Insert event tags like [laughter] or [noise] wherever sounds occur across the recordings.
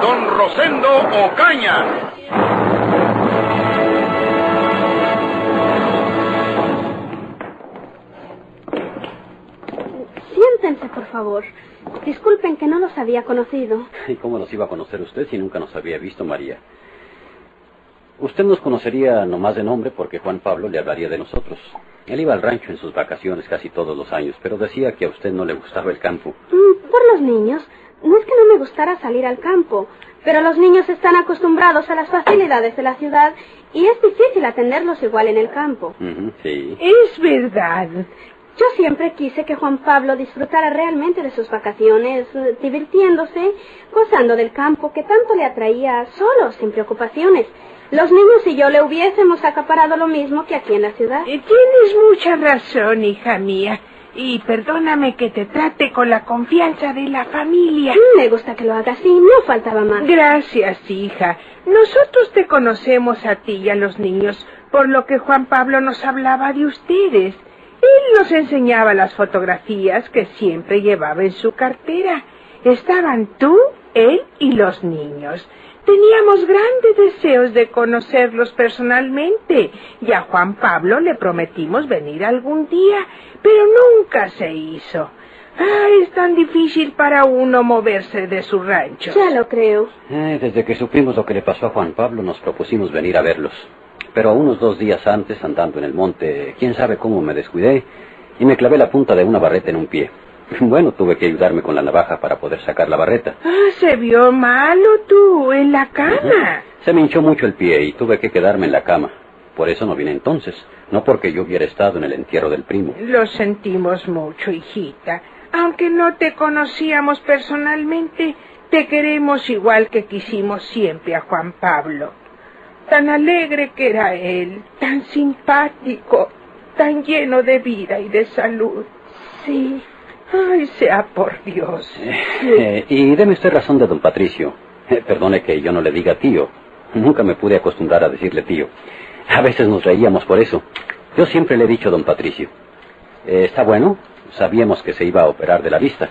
don Rosendo Ocaña. Siéntense, por favor. Disculpen que no los había conocido. ¿Y cómo nos iba a conocer usted si nunca nos había visto, María? Usted nos conocería nomás de nombre porque Juan Pablo le hablaría de nosotros. Él iba al rancho en sus vacaciones casi todos los años, pero decía que a usted no le gustaba el campo. Mm, por los niños. No es que no me gustara salir al campo, pero los niños están acostumbrados a las facilidades de la ciudad y es difícil atenderlos igual en el campo. Sí. Es verdad. Yo siempre quise que Juan Pablo disfrutara realmente de sus vacaciones, eh, divirtiéndose, gozando del campo que tanto le atraía solo, sin preocupaciones. Los niños y yo le hubiésemos acaparado lo mismo que aquí en la ciudad. Tienes mucha razón, hija mía. Y perdóname que te trate con la confianza de la familia. Me gusta que lo haga así, no faltaba más. Gracias, hija. Nosotros te conocemos a ti y a los niños, por lo que Juan Pablo nos hablaba de ustedes. Él nos enseñaba las fotografías que siempre llevaba en su cartera. Estaban tú, él y los niños. Teníamos grandes deseos de conocerlos personalmente y a Juan Pablo le prometimos venir algún día, pero nunca se hizo. Ah, es tan difícil para uno moverse de su rancho. Ya lo creo. Eh, desde que supimos lo que le pasó a Juan Pablo, nos propusimos venir a verlos. Pero unos dos días antes, andando en el monte, quién sabe cómo me descuidé y me clavé la punta de una barreta en un pie. [laughs] Bueno, tuve que ayudarme con la navaja para poder sacar la barreta. Ah, se vio malo tú, en la cama. Se me hinchó mucho el pie y tuve que quedarme en la cama. Por eso no vine entonces, no porque yo hubiera estado en el entierro del primo. Lo sentimos mucho, hijita. Aunque no te conocíamos personalmente, te queremos igual que quisimos siempre a Juan Pablo. Tan alegre que era él, tan simpático, tan lleno de vida y de salud. Sí. Ay, sea por Dios. Eh, y deme usted razón de don Patricio. Eh, perdone que yo no le diga tío. Nunca me pude acostumbrar a decirle tío. A veces nos reíamos por eso. Yo siempre le he dicho don Patricio. Eh, ¿Está bueno? Sabíamos que se iba a operar de la vista.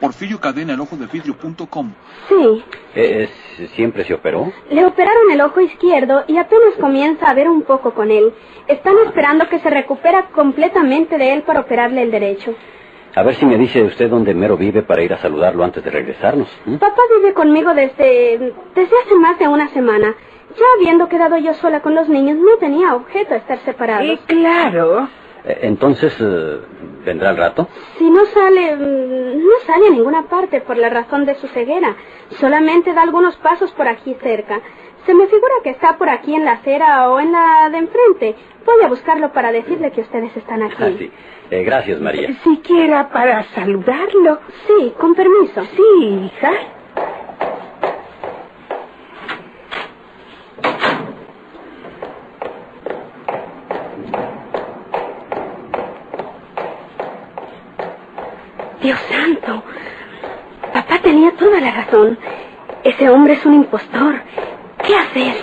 Porfirio Cadena, el ojo de vidrio.com. Sí. Eh, ¿Siempre se operó? Le operaron el ojo izquierdo y apenas comienza a ver un poco con él. Están esperando que se recupera completamente de él para operarle el derecho. A ver si me dice usted dónde Mero vive para ir a saludarlo antes de regresarnos. Papá vive conmigo desde, desde hace más de una semana. Ya habiendo quedado yo sola con los niños, no tenía objeto estar separados. Claro. Eh, Entonces, eh, ¿vendrá al rato? Si no sale, mm, no sale a ninguna parte por la razón de su ceguera. Solamente da algunos pasos por aquí cerca. Se me figura que está por aquí en la acera o en la de enfrente. Voy a buscarlo para decirle que ustedes están aquí. Ah, sí. Eh, gracias, María. Siquiera para saludarlo. Sí, con permiso. Sí, hija. Dios santo. Papá tenía toda la razón. Ese hombre es un impostor. ¿Qué hacer?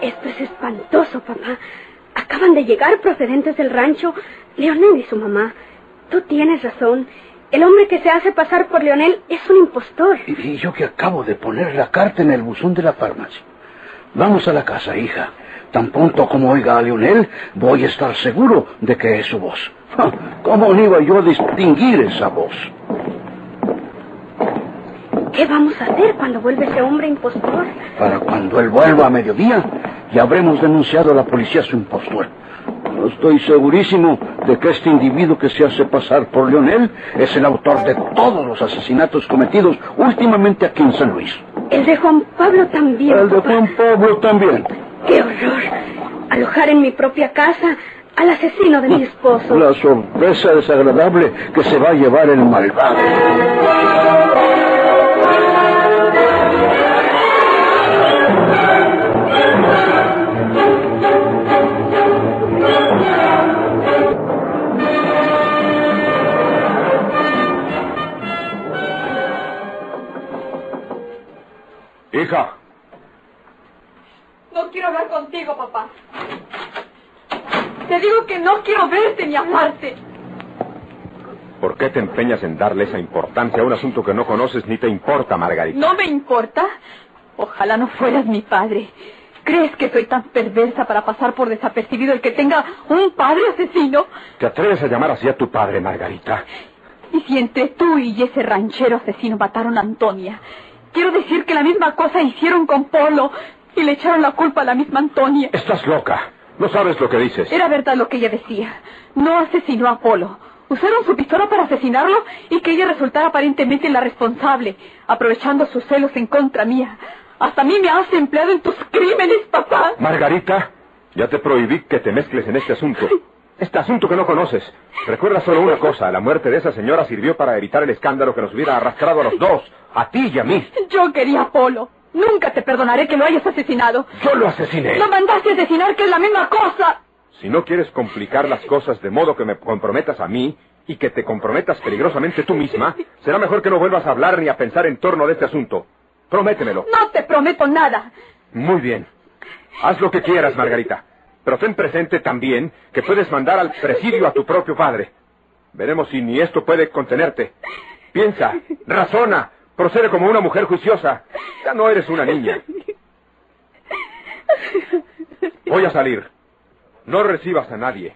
Esto es espantoso, papá. Acaban de llegar procedentes del rancho Leonel y su mamá. Tú tienes razón. El hombre que se hace pasar por Leonel es un impostor. Y, y yo que acabo de poner la carta en el buzón de la farmacia. Vamos a la casa, hija. Tan pronto como oiga a Leonel, voy a estar seguro de que es su voz. [laughs] ¿Cómo no iba yo a distinguir esa voz? ¿Qué vamos a hacer cuando vuelve ese hombre impostor? Para cuando él vuelva a mediodía, ya habremos denunciado a la policía su impostor. No estoy segurísimo de que este individuo que se hace pasar por Leonel es el autor de todos los asesinatos cometidos últimamente aquí en San Luis. El de Juan Pablo también. El de. Juan Pablo también. ¡Qué horror! Alojar en mi propia casa al asesino de mi esposo. La sorpresa desagradable que se va a llevar el malvado. No quiero verte ni amarte. ¿Por qué te empeñas en darle esa importancia a un asunto que no conoces ni te importa, Margarita? ¿No me importa? Ojalá no fueras mi padre. ¿Crees que soy tan perversa para pasar por desapercibido el que tenga un padre asesino? ¿Te atreves a llamar así a tu padre, Margarita? Y si entre tú y ese ranchero asesino mataron a Antonia, quiero decir que la misma cosa hicieron con Polo y le echaron la culpa a la misma Antonia. Estás loca. No sabes lo que dices. Era verdad lo que ella decía. No asesinó a Polo. Usaron su pistola para asesinarlo y que ella resultara aparentemente la responsable, aprovechando sus celos en contra mía. Hasta a mí me has empleado en tus crímenes, papá. Margarita, ya te prohibí que te mezcles en este asunto. Este asunto que no conoces. Recuerda solo una cosa. La muerte de esa señora sirvió para evitar el escándalo que nos hubiera arrastrado a los dos. A ti y a mí. Yo quería a Polo. Nunca te perdonaré que lo hayas asesinado. Yo lo asesiné. Lo mandaste a asesinar, que es la misma cosa. Si no quieres complicar las cosas de modo que me comprometas a mí y que te comprometas peligrosamente tú misma, [laughs] será mejor que no vuelvas a hablar ni a pensar en torno de este asunto. Prométemelo. No te prometo nada. Muy bien. Haz lo que quieras, Margarita. Pero ten presente también que puedes mandar al presidio a tu propio padre. Veremos si ni esto puede contenerte. Piensa, razona, procede como una mujer juiciosa. Ya no eres una niña. Voy a salir. No recibas a nadie,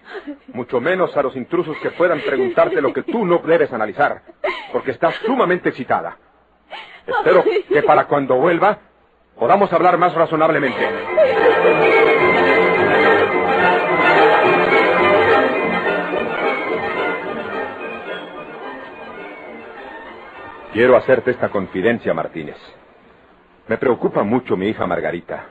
mucho menos a los intrusos que puedan preguntarte lo que tú no debes analizar, porque estás sumamente excitada. Espero que para cuando vuelva podamos hablar más razonablemente. Quiero hacerte esta confidencia, Martínez. Me preocupa mucho mi hija Margarita.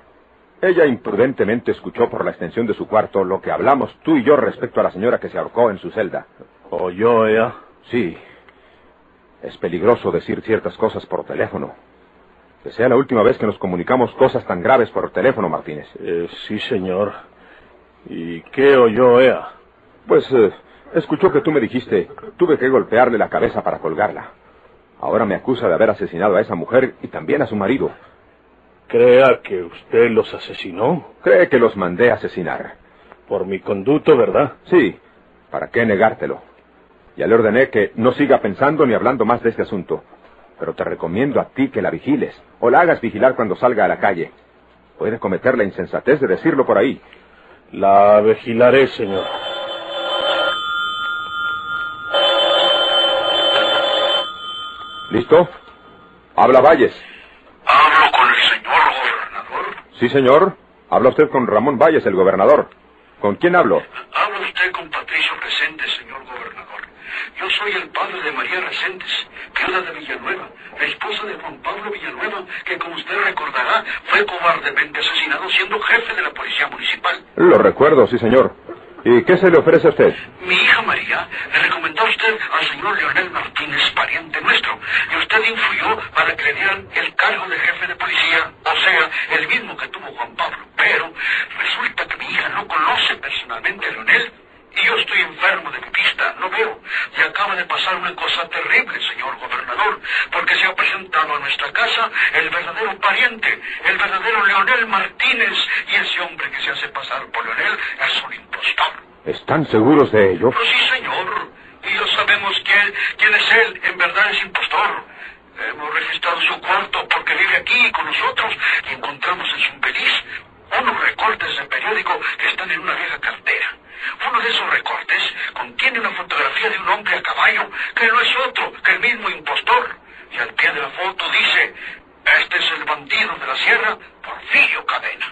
Ella imprudentemente escuchó por la extensión de su cuarto lo que hablamos tú y yo respecto a la señora que se ahorcó en su celda. ¿Oyó ella? Sí. Es peligroso decir ciertas cosas por teléfono. Que sea la última vez que nos comunicamos cosas tan graves por teléfono, Martínez. Eh, sí, señor. ¿Y qué oyó ella? Pues eh, escuchó que tú me dijiste, tuve que golpearle la cabeza para colgarla. Ahora me acusa de haber asesinado a esa mujer y también a su marido. Crea que usted los asesinó Cree que los mandé a asesinar. por mi conducto, ¿verdad? Sí, ¿para qué negártelo? Ya le ordené que no siga pensando ni hablando más de este asunto. Pero te recomiendo a ti que la vigiles, o la hagas vigilar cuando salga a la calle. Puede cometer la insensatez de decirlo por ahí. La vigilaré, señor. ¿Listo? Habla Valles. Hablo con el señor gobernador. Sí, señor. Habla usted con Ramón Valles, el gobernador. ¿Con quién hablo? Habla usted con Patricio Resentes, señor gobernador. Yo soy el padre de María Resentes, viuda de Villanueva, la esposa de Juan Pablo Villanueva, que como usted recordará, fue cobardemente asesinado siendo jefe de la policía municipal. Lo recuerdo, sí, señor. ¿Y qué se le ofrece a usted? Mi hija María le recomendó a usted al señor Leonel Martínez, pariente nuestro, y usted influyó para que le dieran el cargo de jefe de policía, o sea, el mismo que tuvo Juan Pablo. Pero resulta que mi hija no conoce personalmente a Leonel, y yo estoy enfermo de mi vista, no veo. Y acaba de pasar una cosa terrible, señor gobernador, porque se ha presentado a nuestra casa el verdadero pariente, el verdadero Leonel Martínez, y ese hombre que se hace pasar por Leonel es un impostor. ¿Están seguros de ello? Pero sí, señor. Y ya sabemos quién, quién es él. En verdad es impostor. Hemos registrado su cuarto porque vive aquí con nosotros y encontramos en su infeliz unos recortes de periódico que están en una vieja cartera. Uno de esos recortes contiene una fotografía de un hombre a caballo que no es otro que el mismo impostor. Y al pie de la foto dice, este es el bandido de la sierra, Porfirio Cadena.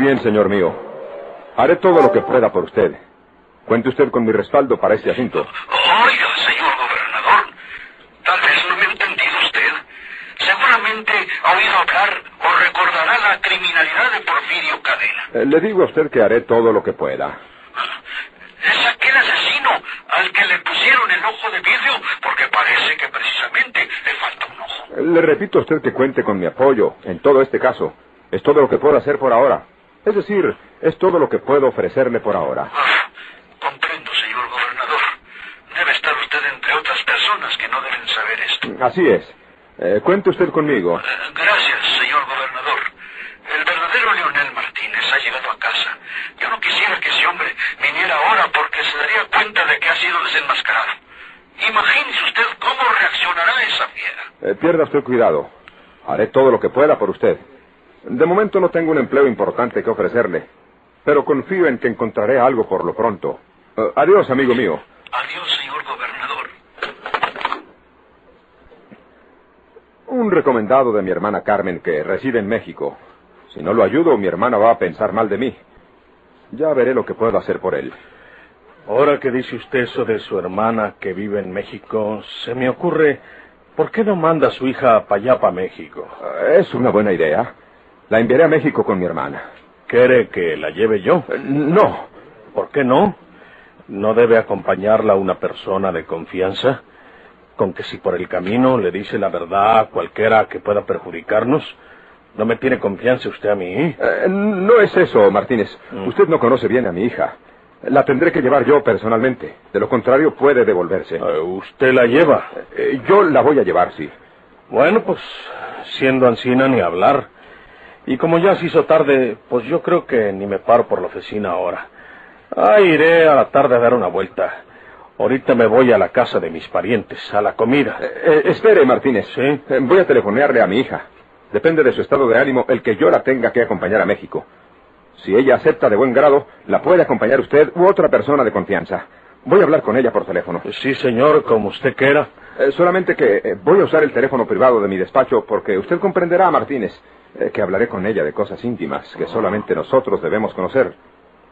bien, señor mío. Haré todo lo que pueda por usted. Cuente usted con mi respaldo para este asunto. Oiga, señor gobernador, tal vez no me ha entendido usted. Seguramente ha oído hablar o recordará la criminalidad de Porfirio Cadena. Eh, le digo a usted que haré todo lo que pueda. Es aquel asesino al que le pusieron el ojo de vidrio porque parece que precisamente le falta un ojo. Eh, Le repito a usted que cuente con mi apoyo en todo este caso. Es todo lo que puedo hacer por ahora. Es decir, es todo lo que puedo ofrecerle por ahora. Ah, comprendo, señor gobernador. Debe estar usted entre otras personas que no deben saber esto. Así es. Eh, cuente usted conmigo. Eh, Gracias, señor gobernador. El verdadero Leonel Martínez ha llegado a casa. Yo no quisiera que ese hombre viniera ahora porque se daría cuenta de que ha sido desenmascarado. Imagínese usted cómo reaccionará esa fiera. Eh, pierda usted cuidado. Haré todo lo que pueda por usted. De momento no tengo un empleo importante que ofrecerle, pero confío en que encontraré algo por lo pronto. Eh, adiós, amigo mío. Adiós, señor gobernador. Un recomendado de mi hermana Carmen que reside en México. Si no lo ayudo, mi hermana va a pensar mal de mí. Ya veré lo que puedo hacer por él. Ahora que dice usted eso de su hermana que vive en México, se me ocurre, ¿por qué no manda a su hija para allá, para México? Eh, Es una buena idea. La enviaré a México con mi hermana. ¿Quiere que la lleve yo? Eh, No. ¿Por qué no? ¿No debe acompañarla una persona de confianza? Con que si por el camino le dice la verdad a cualquiera que pueda perjudicarnos, ¿no me tiene confianza usted a mí? Eh, no es eso, Martínez. Mm. Usted no conoce bien a mi hija. La tendré que llevar yo personalmente. De lo contrario, puede devolverse. Eh, ¿Usted la lleva? Eh, yo la voy a llevar, sí. Bueno, pues siendo ancina ni hablar. Y como ya se hizo tarde, pues yo creo que ni me paro por la oficina ahora. Ah, iré a la tarde a dar una vuelta. Ahorita me voy a la casa de mis parientes, a la comida. Eh, eh, espere, Martínez. Sí. Eh, voy a telefonearle a mi hija. Depende de su estado de ánimo el que yo la tenga que acompañar a México. Si ella acepta de buen grado, la puede acompañar usted u otra persona de confianza. Voy a hablar con ella por teléfono. Sí, señor, como usted quiera. Eh, solamente que eh, voy a usar el teléfono privado de mi despacho porque usted comprenderá, Martínez, eh, que hablaré con ella de cosas íntimas que solamente nosotros debemos conocer.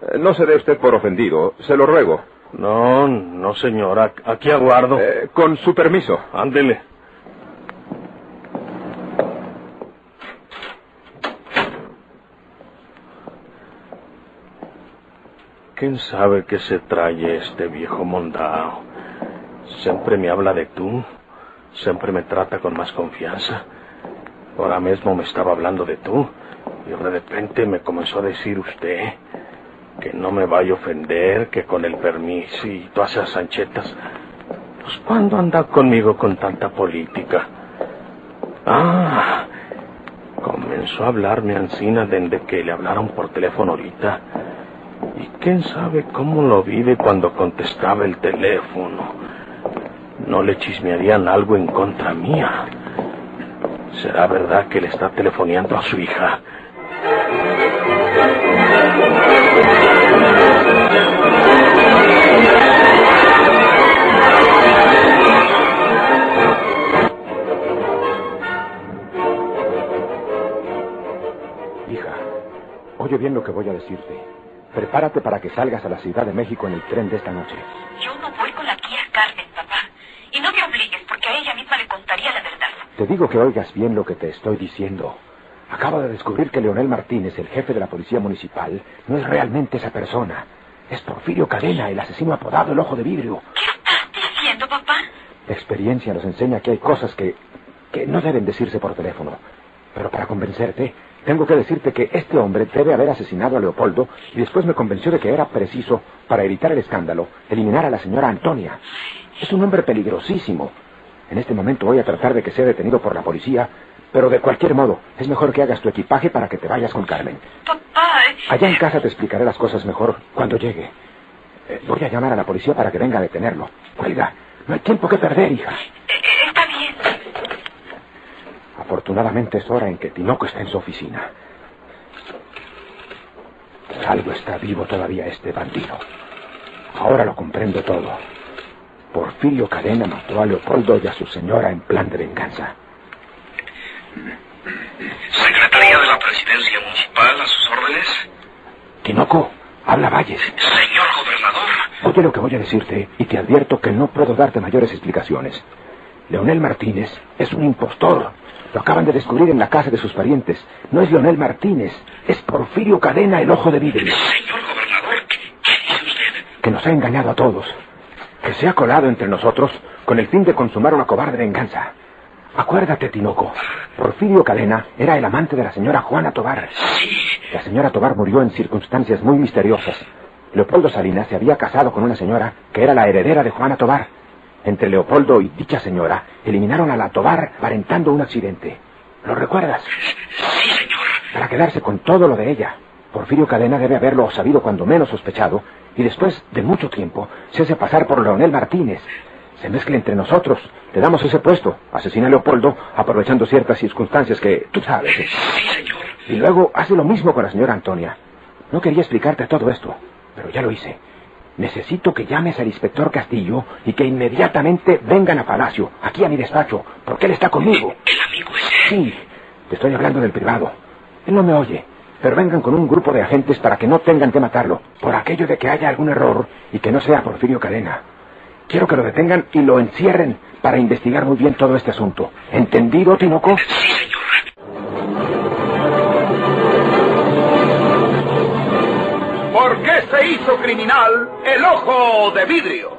Eh, no se dé usted por ofendido, se lo ruego. No, no, señora. Aquí aguardo. Eh, con su permiso. Ándele. ¿Quién sabe qué se trae este viejo mondao? Siempre me habla de tú, siempre me trata con más confianza. Ahora mismo me estaba hablando de tú y de repente me comenzó a decir usted que no me vaya a ofender, que con el permiso y todas esas anchetas. Pues ¿cuándo anda conmigo con tanta política? Ah, comenzó a hablarme Ancina desde que le hablaron por teléfono ahorita. Y quién sabe cómo lo vive cuando contestaba el teléfono. No le chismearían algo en contra mía. ¿Será verdad que le está telefoneando a su hija? Hija, oye bien lo que voy a decirte. Prepárate para que salgas a la Ciudad de México en el tren de esta noche. Yo no voy con la tía Carmen, papá. Y no me obligues, porque a ella misma le contaría la verdad. Te digo que oigas bien lo que te estoy diciendo. Acabo de descubrir que Leonel Martínez, el jefe de la policía municipal, no es realmente esa persona. Es Porfirio Cadena, el asesino apodado el Ojo de Vidrio. ¿Qué estás diciendo, papá? La experiencia nos enseña que hay cosas que, que no deben decirse por teléfono. Pero para convencerte, tengo que decirte que este hombre debe haber asesinado a Leopoldo y después me convenció de que era preciso, para evitar el escándalo, eliminar a la señora Antonia. Es un hombre peligrosísimo. En este momento voy a tratar de que sea detenido por la policía, pero de cualquier modo, es mejor que hagas tu equipaje para que te vayas con Carmen. Papá. eh, Allá en casa te explicaré las cosas mejor cuando llegue. Eh, voy a llamar a la policía para que venga a detenerlo. Cuelga, no hay tiempo que perder, hija. eh, está bien. Afortunadamente es hora en que Tinoco está en su oficina. Por algo está vivo todavía este bandido. Ahora lo comprendo todo. Porfirio Cadena mató a Leopoldo y a su señora en plan de venganza. Secretaría de la Presidencia Municipal, a sus órdenes. Tinoco, habla Valles. Señor gobernador. Oye lo que voy a decirte y te advierto que no puedo darte mayores explicaciones. Leonel Martínez es un impostor. Lo acaban de descubrir en la casa de sus parientes. No es Leonel Martínez, es Porfirio Cadena, el ojo de vidrio. Señor gobernador, ¿qué, qué dice usted? Que nos ha engañado a todos. Que se ha colado entre nosotros con el fin de consumar una cobarde venganza. Acuérdate, Tinoco. Porfirio Cadena era el amante de la señora Juana Tobar. Sí. La señora Tobar murió en circunstancias muy misteriosas. Leopoldo Salinas se había casado con una señora que era la heredera de Juana Tobar. Entre Leopoldo y dicha señora eliminaron a la Tobar aparentando un accidente. ¿Lo recuerdas? Sí, señor. Para quedarse con todo lo de ella. Porfirio Cadena debe haberlo sabido cuando menos sospechado y después de mucho tiempo se hace pasar por Leonel Martínez. Se mezcla entre nosotros. Le damos ese puesto. Asesina a Leopoldo aprovechando ciertas circunstancias que tú sabes. Sí, señor. Y luego hace lo mismo con la señora Antonia. No quería explicarte todo esto, pero ya lo hice. Necesito que llames al inspector Castillo y que inmediatamente vengan a Palacio, aquí a mi despacho, porque él está conmigo. El amigo ese. Sí, te estoy hablando del privado. Él no me oye, pero vengan con un grupo de agentes para que no tengan que matarlo, por aquello de que haya algún error y que no sea Porfirio Cadena. Quiero que lo detengan y lo encierren para investigar muy bien todo este asunto. ¿Entendido, Tinoco? Sí, señor. ¿Por qué se hizo criminal el ojo de vidrio?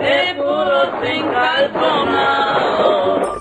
de puro puros encalzonados.